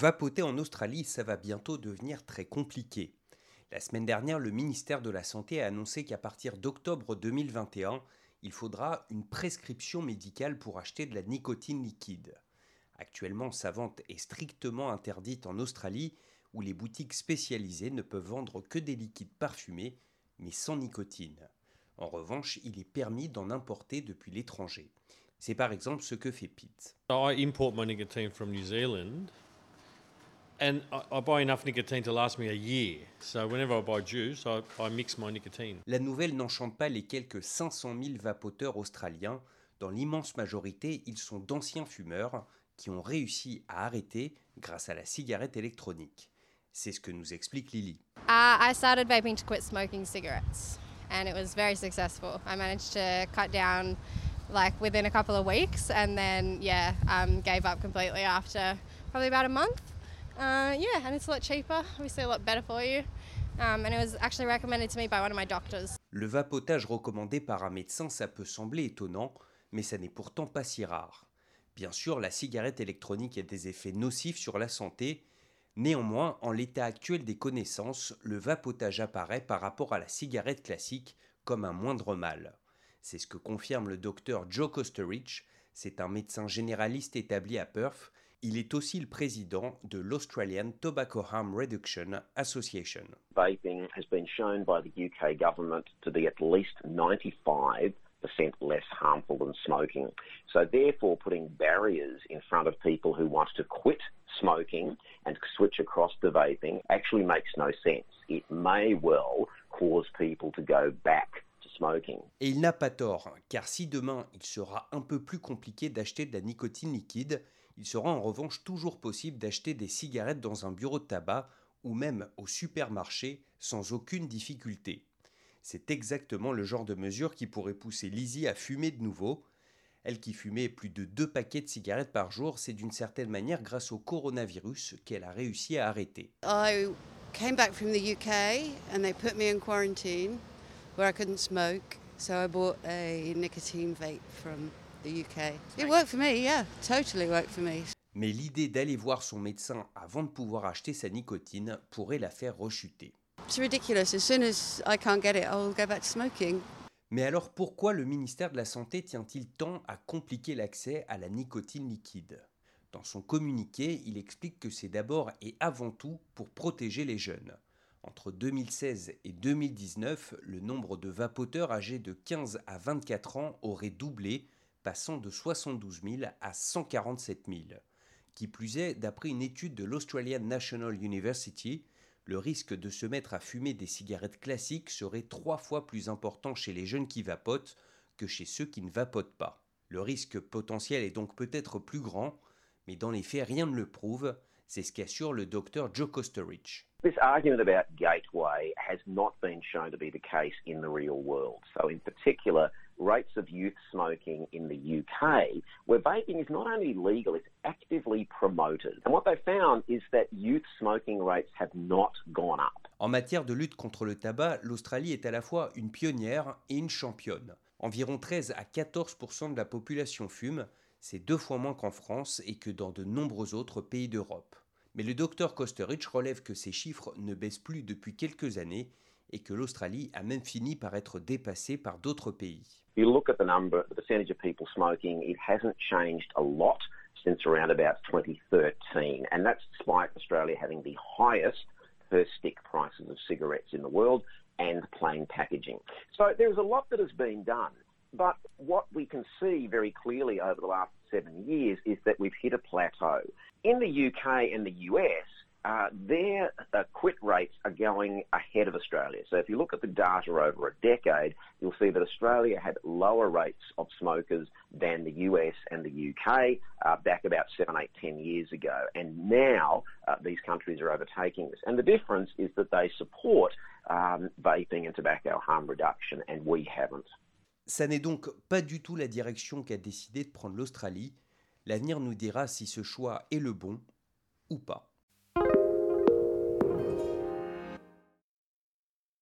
Vapoter en Australie, ça va bientôt devenir très compliqué. La semaine dernière, le ministère de la Santé a annoncé qu'à partir d'octobre 2021, il faudra une prescription médicale pour acheter de la nicotine liquide. Actuellement, sa vente est strictement interdite en Australie, où les boutiques spécialisées ne peuvent vendre que des liquides parfumés, mais sans nicotine. En revanche, il est permis d'en importer depuis l'étranger. C'est par exemple ce que fait Pete. I import my nicotine from New Zealand and I, buy enough nicotine to last me a year. So whenever I buy juice, I, I mix my nicotine. La nouvelle n'enchante pas les quelques 500 000 vapoteurs australiens. Dans l'immense majorité, ils sont d'anciens fumeurs qui ont réussi à arrêter grâce à la cigarette électronique. C'est ce que nous explique Lily. Uh, I started vaping to quit smoking cigarettes and it was very successful. I managed to cut down like within a couple of weeks and then yeah, um, gave up completely after probably about a month. Uh, yeah, and it's a lot cheaper, obviously a lot better for you. Le vapotage recommandé par un médecin, ça peut sembler étonnant, mais ça n'est pourtant pas si rare. Bien sûr, la cigarette électronique a des effets nocifs sur la santé. Néanmoins, en l'état actuel des connaissances, le vapotage apparaît par rapport à la cigarette classique comme un moindre mal. C'est ce que confirme le docteur Joe Costerich. C'est un médecin généraliste établi à Perth il est aussi le président de l'Australian Tobacco Harm Reduction Association. Vaping has been shown by the UK government to be at least 95 percent less harmful than smoking. So, therefore, putting barriers in front of people who want to quit smoking and switch across to vaping actually makes no sense. It may well cause people to go back smoking. Et il n'a pas tort, car si demain il sera un peu plus compliqué d'acheter de la nicotine liquide, il sera en revanche toujours possible d'acheter des cigarettes dans un bureau de tabac ou même au supermarché sans aucune difficulté. C'est exactement le genre de mesure qui pourrait pousser Lizzie à fumer de nouveau. Elle qui fumait plus de deux paquets de cigarettes par jour, c'est d'une certaine manière grâce au coronavirus qu'elle a réussi à arrêter. I came back from the UK and they put me in quarantine where I couldn't smoke, so I bought a nicotine vape from mais l'idée d'aller voir son médecin avant de pouvoir acheter sa nicotine pourrait la faire rechuter. Mais alors pourquoi le ministère de la Santé tient-il tant à compliquer l'accès à la nicotine liquide? Dans son communiqué, il explique que c'est d'abord et avant tout pour protéger les jeunes. Entre 2016 et 2019, le nombre de vapoteurs âgés de 15 à 24 ans aurait doublé passant de 72 000 à 147 000. Qui plus est, d'après une étude de l'Australian National University, le risque de se mettre à fumer des cigarettes classiques serait trois fois plus important chez les jeunes qui vapotent que chez ceux qui ne vapotent pas. Le risque potentiel est donc peut-être plus grand, mais dans les faits rien ne le prouve, c'est ce qu'assure le docteur Joe Costerich. This argument about gateway has not been shown to be the case in the real world. So in particular, rates of youth smoking in the UK, where vaping is not only legal, it's actively promoted. And what they found is that youth smoking rates have not gone up. En matière de lutte contre le tabac, l'Australie est à la fois une pionnière et une championne. Environ 13 à 14% de la population fume, c'est deux fois moins qu'en France et que dans de nombreux autres pays d'Europe. Mais le docteur Kosterich relève que ces chiffres ne baissent plus depuis quelques années et que l'Australie a même fini par être dépassée par d'autres pays. Since around about 2013, and that's despite Australia having the highest per stick prices of cigarettes in the world and plain packaging. So there's a lot that has been done, but what we can see very clearly over the last seven years is that we've hit a plateau. In the UK and the US, uh, their uh, quit rates are going ahead of Australia. So if you look at the data over a decade, you'll see that Australia had lower rates of smokers than the US and the UK uh, back about seven, eight, ten years ago. And now uh, these countries are overtaking this. And the difference is that they support um, vaping and tobacco harm reduction, and we haven't. Ça n'est donc pas du tout la direction qu'a décidé de prendre l'Australie. L'avenir nous dira si ce choix est le bon ou pas.